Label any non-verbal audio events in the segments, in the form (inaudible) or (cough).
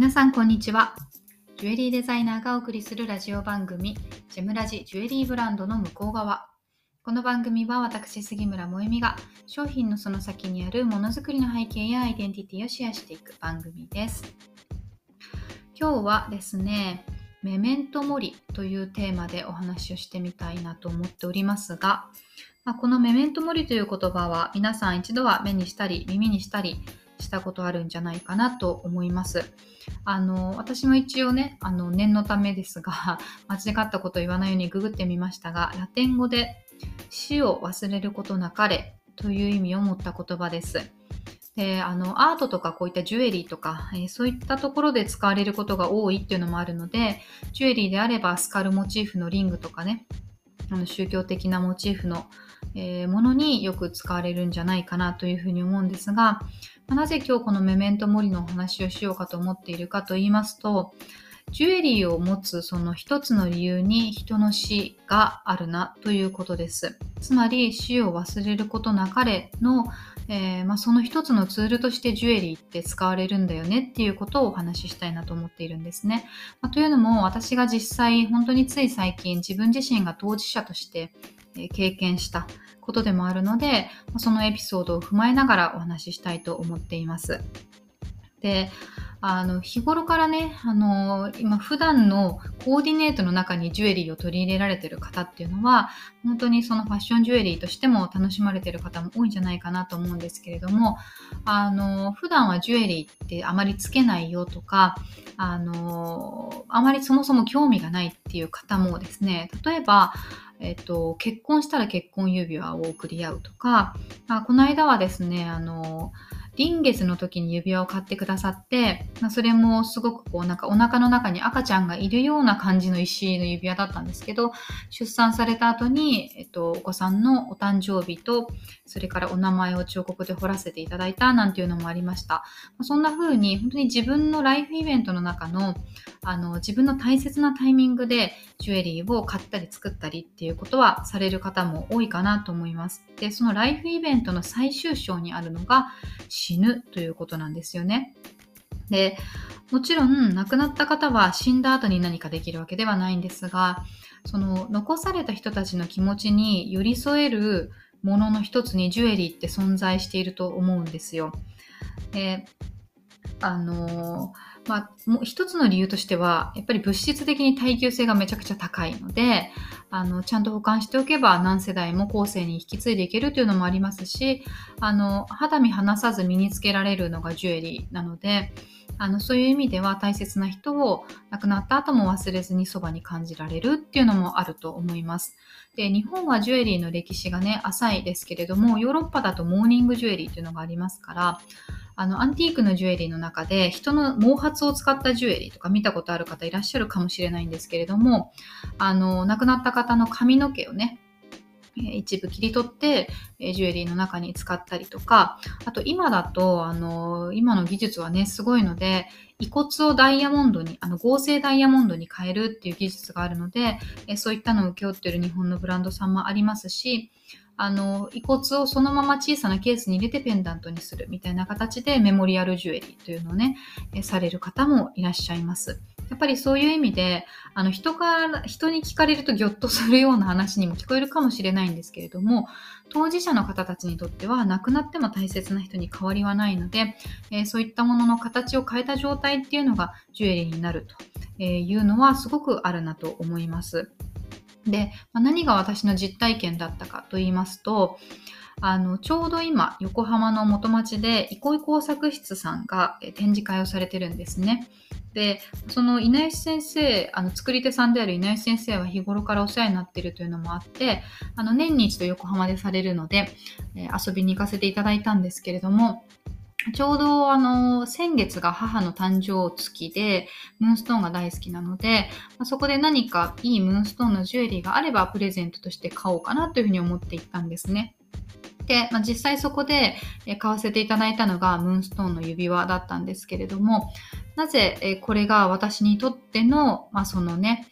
皆さんこんにちは。ジュエリーデザイナーがお送りするラジオ番組ジェムラジジュエリーブランドの向こう側。この番組は私杉村萌実が商品のその先にあるものづくりの背景やアイデンティティをシェアしていく番組です。今日はですねメメントモリというテーマでお話をしてみたいなと思っておりますが、まあ、このメメントモリという言葉は皆さん一度は目にしたり耳にしたりしたことあるんじゃないかなと思います。あの私も一応ねあの念のためですが (laughs) 間違ったこと言わないようにググってみましたがラテン語で死を忘れることなかれという意味を持った言葉です。であのアートとかこういったジュエリーとか、えー、そういったところで使われることが多いっていうのもあるのでジュエリーであればスカルモチーフのリングとかねあの宗教的なモチーフの、えー、ものによく使われるんじゃないかなというふうに思うんですが、まなぜ今日このメメントモリのお話をしようかと思っているかと言いますと、ジュエリーを持つその一つの理由に人の死があるなということです。つまり死を忘れることなかれの、えー、まあ、その一つのツールとしてジュエリーって使われるんだよねっていうことをお話ししたいなと思っているんですね。まあ、というのも私が実際本当につい最近自分自身が当事者として経験したことでもあるので、そのエピソードを踏まえながらお話ししたいと思っています。で、あの、日頃からね、あの、今普段のコーディネートの中にジュエリーを取り入れられてる方っていうのは、本当にそのファッションジュエリーとしても楽しまれてる方も多いんじゃないかなと思うんですけれども、あの、普段はジュエリーってあまりつけないよとか、あの、あまりそもそも興味がないっていう方もですね、例えば、えっと、結婚したら結婚指輪を贈り合うとか、あこの間はですね、あの、臨月の時に指輪を買ってくださって、まあ、それもすごくこうなんかお腹の中に赤ちゃんがいるような感じの石の指輪だったんですけど、出産された後に、えっと、お子さんのお誕生日と、それからお名前を彫刻で彫らせていただいたなんていうのもありました。まそんな風に本当に自分のライフイベントの中のあの自分の大切なタイミングでジュエリーを買ったり作ったりっていうことはされる方も多いかなと思います。で、そのライフイベントの最終章にあるのが死ぬということなんですよね。で、もちろん亡くなった方は死んだ後に何かできるわけではないんですが、その残された人たちの気持ちに寄り添えるものの一つにジュエリーって存在していると思うんですよ。であのまあ、もう一つの理由としてはやっぱり物質的に耐久性がめちゃくちゃ高いのであのちゃんと保管しておけば何世代も後世に引き継いでいけるというのもありますしあの肌身離さず身につけられるのがジュエリーなのであのそういう意味では大切な人を亡くなった後も忘れずにそばに感じられるっていうのもあると思います。で日本はジュエリーの歴史がね浅いですけれどもヨーロッパだとモーニングジュエリーっていうのがありますからあのアンティークのジュエリーの中で人の毛髪を使ったジュエリーとか見たことある方いらっしゃるかもしれないんですけれどもあの亡くなった方の髪の毛をね一部切り取って、ジュエリーの中に使ったりとか、あと今だと、あの、今の技術はね、すごいので、遺骨をダイヤモンドに、あの合成ダイヤモンドに変えるっていう技術があるので、そういったのを請け負ってる日本のブランドさんもありますし、あの、遺骨をそのまま小さなケースに入れてペンダントにするみたいな形でメモリアルジュエリーというのをね、される方もいらっしゃいます。やっぱりそういう意味で、あの人が、人に聞かれるとギョッとするような話にも聞こえるかもしれないんですけれども、当事者の方たちにとっては亡くなっても大切な人に変わりはないので、えー、そういったものの形を変えた状態っていうのがジュエリーになるというのはすごくあるなと思います。で、まあ、何が私の実体験だったかと言いますと、あの、ちょうど今、横浜の元町で、憩い工作室さんが展示会をされてるんですね。で、その稲吉先生、あの作り手さんである稲吉先生は日頃からお世話になっているというのもあって、あの年に一度横浜でされるので、えー、遊びに行かせていただいたんですけれども、ちょうどあの先月が母の誕生月でムーンストーンが大好きなので、ま、そこで何かいいムーンストーンのジュエリーがあればプレゼントとして買おうかなというふうに思っていったんですね。で、まあ、実際そこで買わせていただいたのがムーンストーンの指輪だったんですけれども、なぜこれが私にとっての、まあ、そのね、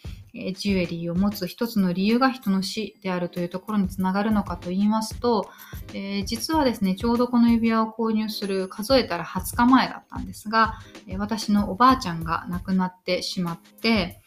ジュエリーを持つ一つの理由が人の死であるというところにつながるのかと言いますと、えー、実はですね、ちょうどこの指輪を購入する数えたら20日前だったんですが、私のおばあちゃんが亡くなってしまって、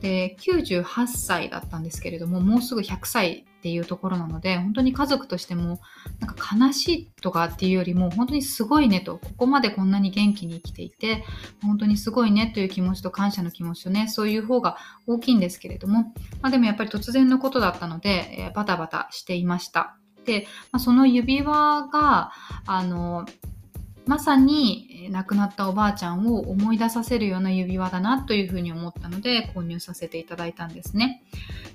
で98歳だったんですけれどももうすぐ100歳っていうところなので本当に家族としてもなんか悲しいとかっていうよりも本当にすごいねとここまでこんなに元気に生きていて本当にすごいねという気持ちと感謝の気持ちとねそういう方が大きいんですけれども、まあ、でもやっぱり突然のことだったので、えー、バタバタしていました。で、まあ、その指輪があのまさに亡くなったおばあちゃんを思い出させるような指輪だなというふうに思ったので購入させていただいたんですね。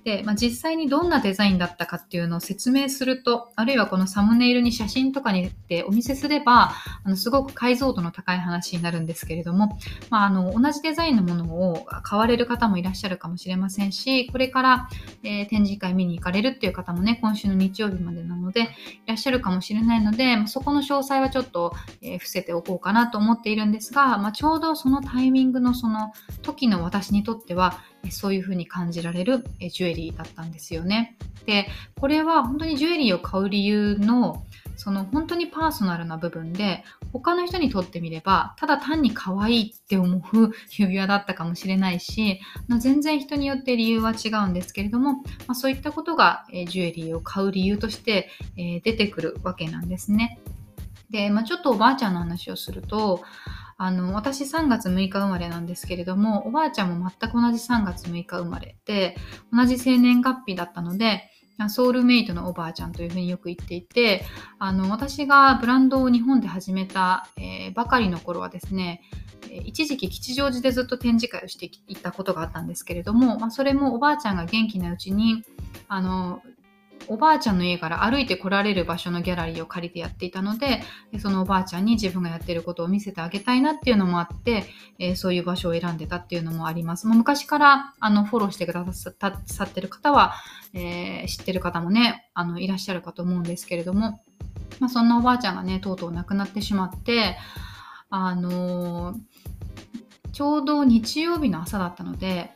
で、まあ、実際にどんなデザインだったかっていうのを説明すると、あるいはこのサムネイルに写真とかにってお見せすれば、あのすごく解像度の高い話になるんですけれども、まあ、あの同じデザインのものを買われる方もいらっしゃるかもしれませんし、これから、えー、展示会見に行かれるっていう方もね、今週の日曜日までなのでいらっしゃるかもしれないので、まあ、そこの詳細はちょっと、えー伏せておこうかなと思っているんですが、まあ、ちょうどそのタイミングのその時の私にとってはそういう風に感じられるジュエリーだったんですよね。でこれは本当にジュエリーを買う理由のその本当にパーソナルな部分で他の人にとってみればただ単に可愛いって思う指輪だったかもしれないし全然人によって理由は違うんですけれども、まあ、そういったことがジュエリーを買う理由として出てくるわけなんですね。で、まあ、ちょっとおばあちゃんの話をすると、あの、私3月6日生まれなんですけれども、おばあちゃんも全く同じ3月6日生まれで、同じ生年月日だったので、ソウルメイトのおばあちゃんというふうによく言っていて、あの、私がブランドを日本で始めた、えー、ばかりの頃はですね、一時期吉祥寺でずっと展示会をしていたことがあったんですけれども、まあ、それもおばあちゃんが元気なうちに、あの、おばあちゃんの家から歩いて来られる場所のギャラリーを借りてやっていたのでそのおばあちゃんに自分がやってることを見せてあげたいなっていうのもあって、えー、そういう場所を選んでたっていうのもあります。もう昔からあのフォローしてくださってる方は、えー、知ってる方もねあのいらっしゃるかと思うんですけれども、まあ、そんなおばあちゃんがねとうとう亡くなってしまってあのー、ちょうど日曜日の朝だったので、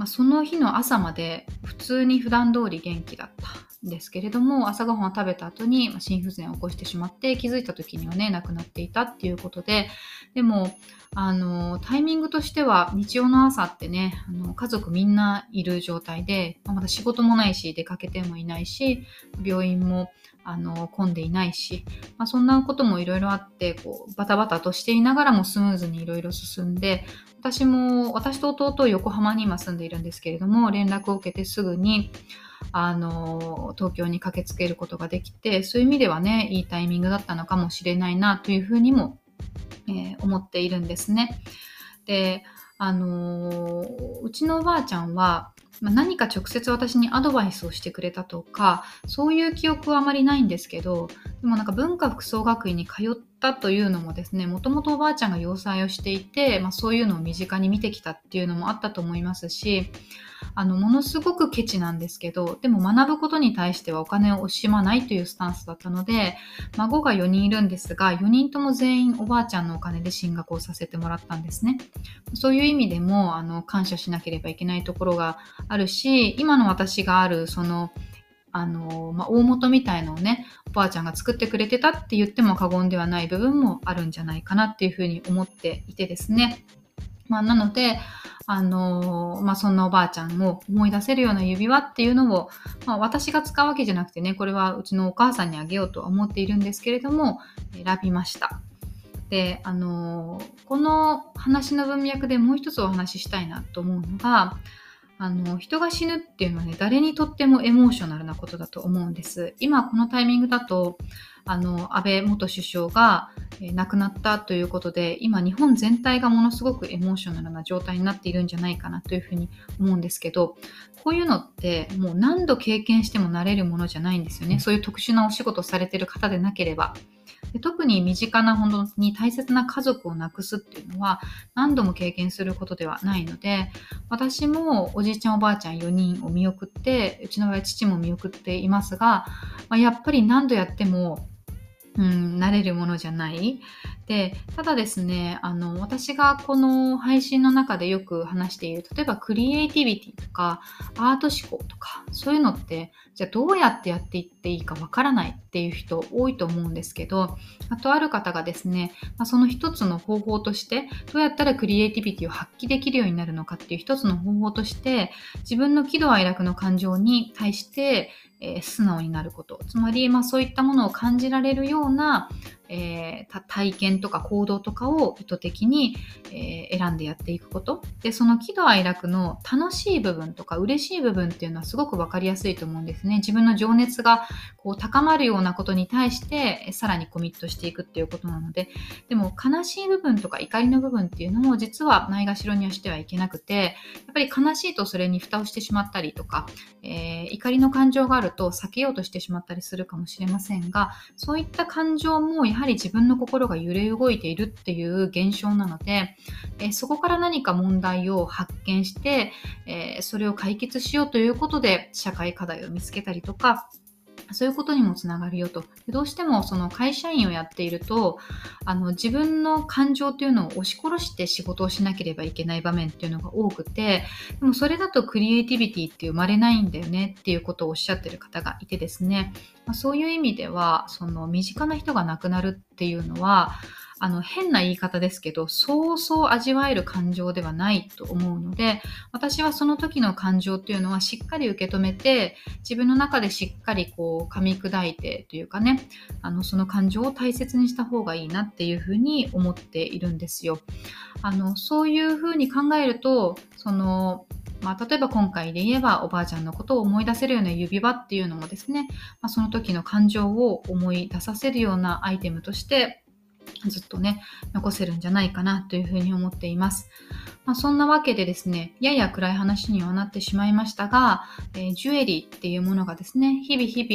まあ、その日の朝まで普通に普段通り元気だったんですけれども朝ごはんを食べた後に心不全を起こしてしまって気づいた時にはね亡くなっていたっていうことででもあのタイミングとしては日曜の朝ってねあの家族みんないる状態で、まだ仕事もないし出かけてもいないし病院もあの混んでいないし、まあ、そんなこともいろいろあってこうバタバタとしていながらもスムーズにいろいろ進んで私も私と弟横浜に今住んでいるんですけれども連絡を受けてすぐにあの東京に駆けつけることができてそういう意味ではねいいタイミングだったのかもしれないなというふうにも、えー、思っているんですね。であのうちのおばあちゃんは何か直接私にアドバイスをしてくれたとかそういう記憶はあまりないんですけどでもなんか文化服装学院に通ったというのもですねもともとおばあちゃんが洋裁をしていて、まあ、そういうのを身近に見てきたっていうのもあったと思いますしあのものすごくケチなんですけどでも学ぶことに対してはお金を惜しまないというスタンスだったので孫が4人いるんですが4人とも全員おばあちゃんのお金で進学をさせてもらったんですね。そういう意味でもあの感謝しなければいけないところがあるし今の私があるそのあの、まあ、大元みたいのをね、おばあちゃんが作ってくれてたって言っても過言ではない部分もあるんじゃないかなっていうふうに思っていてですね。まあ、なので、あのー、まあ、そんなおばあちゃんを思い出せるような指輪っていうのを、まあ、私が使うわけじゃなくてね、これはうちのお母さんにあげようとは思っているんですけれども、選びました。で、あのー、この話の文脈でもう一つお話ししたいなと思うのが、あの人が死ぬっていうのはね誰にとってもエモーショナルなことだと思うんです今このタイミングだとあの安倍元首相が、え亡くなったということで今日本全体がものすごくエモーショナルな状態になっているんじゃないかなというふうに思うんですけどこういうのってもう何度経験してもなれるものじゃないんですよねそういう特殊なお仕事をされてる方でなければ。で特に身近な本当に大切な家族を亡くすっていうのは何度も経験することではないので私もおじいちゃんおばあちゃん4人を見送ってうちの親父も見送っていますが、まあ、やっぱり何度やってもうん、慣れるものじゃない。で、ただですね、あの、私がこの配信の中でよく話している、例えばクリエイティビティとか、アート思考とか、そういうのって、じゃあどうやってやっていっていいかわからないっていう人多いと思うんですけど、あとある方がですね、ま、その一つの方法として、どうやったらクリエイティビティを発揮できるようになるのかっていう一つの方法として、自分の喜怒哀楽の感情に対して、えー、素直になること。つまり、まあそういったものを感じられるような、えー、体験とか行動とかを意図的に、えー、選んでやっていくこと。で、その喜怒哀楽の楽しい部分とか嬉しい部分っていうのはすごくわかりやすいと思うんですね。自分の情熱がこう高まるようなことに対してさらにコミットしていくっていうことなので、でも悲しい部分とか怒りの部分っていうのも実はないがしろにはしてはいけなくて、やっぱり悲しいとそれに蓋をしてしまったりとか、えー、怒りの感情があると避けようとしてしまったりするかもしれませんが、そういった感情もやはりはり自分の心が揺れ動いているっていう現象なので、え、そこから何か問題を発見して、え、それを解決しようということで社会課題を見つけたりとか、そういうことにもつながるよと。どうしてもその会社員をやっていると、あの自分の感情っていうのを押し殺して仕事をしなければいけない場面っていうのが多くて、でもそれだとクリエイティビティって生まれないんだよねっていうことをおっしゃってる方がいてですね、まあ、そういう意味では、その身近な人が亡くなるっていうのは、あの変な言い方ですけど、そうそう味わえる感情ではないと思うので、私はその時の感情っていうのはしっかり受け止めて、自分の中でしっかりこう噛み砕いてというかね、あのその感情を大切にした方がいいなっていうふうに思っているんですよ。あのそういうふうに考えると、そのまあ、例えば今回で言えばおばあちゃんのことを思い出せるような指輪っていうのもですね、まあ、その時の感情を思い出させるようなアイテムとしてずっとね、残せるんじゃないかなというふうに思っています。まあ、そんなわけでですね、やや暗い話にはなってしまいましたが、えー、ジュエリーっていうものがですね、日々日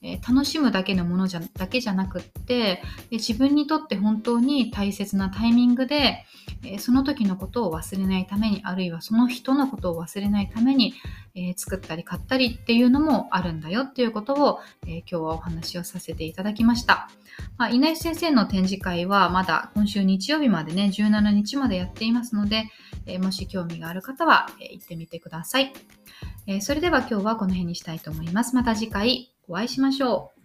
々、えー、楽しむだけのものじゃだけじゃなくって、自分にとって本当に大切なタイミングで、え、その時のことを忘れないために、あるいはその人のことを忘れないために、え作ったり買ったりっていうのもあるんだよっていうことを、え今日はお話をさせていただきました。まあ、稲井先生の展示会はまだ今週日曜日までね、17日までやっていますので、えもし興味がある方は、え行ってみてください。えそれでは今日はこの辺にしたいと思います。また次回お会いしましょう。